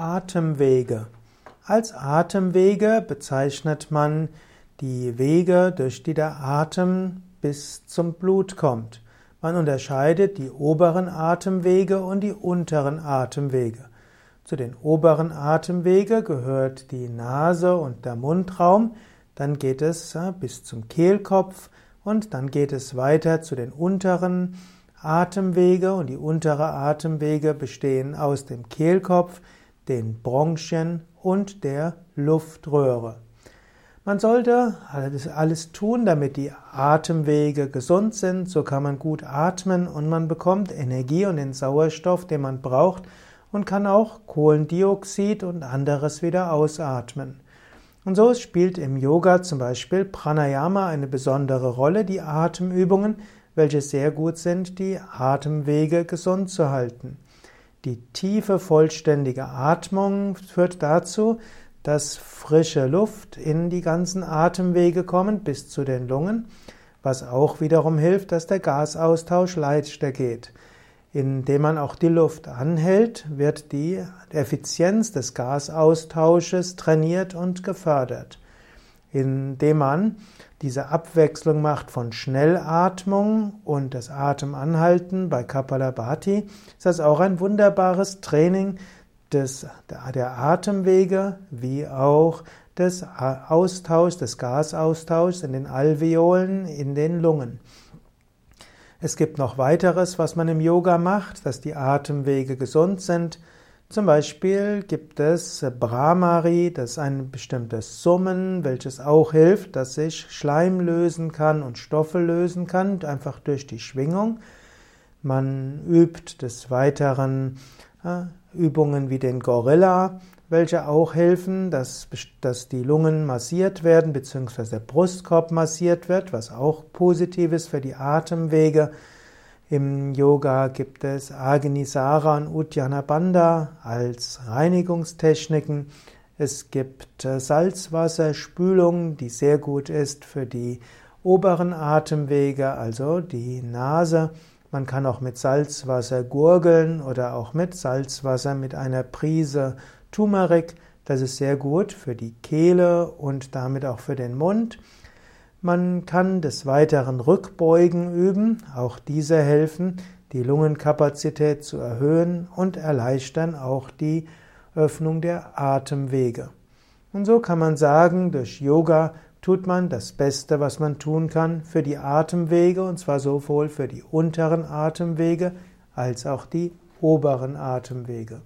Atemwege. Als Atemwege bezeichnet man die Wege, durch die der Atem bis zum Blut kommt. Man unterscheidet die oberen Atemwege und die unteren Atemwege. Zu den oberen Atemwege gehört die Nase und der Mundraum, dann geht es äh, bis zum Kehlkopf und dann geht es weiter zu den unteren Atemwege und die untere Atemwege bestehen aus dem Kehlkopf, den Bronchien und der Luftröhre. Man sollte alles, tun, damit die Atemwege gesund sind. So kann man gut atmen und man bekommt Energie und den Sauerstoff, den man braucht und kann auch Kohlendioxid und anderes wieder ausatmen. Und so spielt im Yoga zum Beispiel Pranayama eine besondere Rolle, die Atemübungen, welche sehr gut sind, die Atemwege gesund zu halten. Die tiefe, vollständige Atmung führt dazu, dass frische Luft in die ganzen Atemwege kommt bis zu den Lungen, was auch wiederum hilft, dass der Gasaustausch leichter geht. Indem man auch die Luft anhält, wird die Effizienz des Gasaustausches trainiert und gefördert. Indem man diese Abwechslung macht von Schnellatmung und das Atemanhalten bei Kapalabhati, ist das auch ein wunderbares Training des, der Atemwege wie auch des Austauschs, des Gasaustauschs in den Alveolen, in den Lungen. Es gibt noch weiteres, was man im Yoga macht, dass die Atemwege gesund sind. Zum Beispiel gibt es Brahmari, das ist ein bestimmtes Summen, welches auch hilft, dass sich Schleim lösen kann und Stoffe lösen kann, einfach durch die Schwingung. Man übt des Weiteren äh, Übungen wie den Gorilla, welche auch helfen, dass, dass die Lungen massiert werden, beziehungsweise der Brustkorb massiert wird, was auch positiv ist für die Atemwege. Im Yoga gibt es Agnisara und Uddiyana als Reinigungstechniken. Es gibt äh, Salzwasserspülung, die sehr gut ist für die oberen Atemwege, also die Nase. Man kann auch mit Salzwasser gurgeln oder auch mit Salzwasser mit einer Prise Turmeric. Das ist sehr gut für die Kehle und damit auch für den Mund. Man kann des Weiteren Rückbeugen üben. Auch diese helfen, die Lungenkapazität zu erhöhen und erleichtern auch die Öffnung der Atemwege. Und so kann man sagen, durch Yoga tut man das Beste, was man tun kann für die Atemwege, und zwar sowohl für die unteren Atemwege als auch die oberen Atemwege.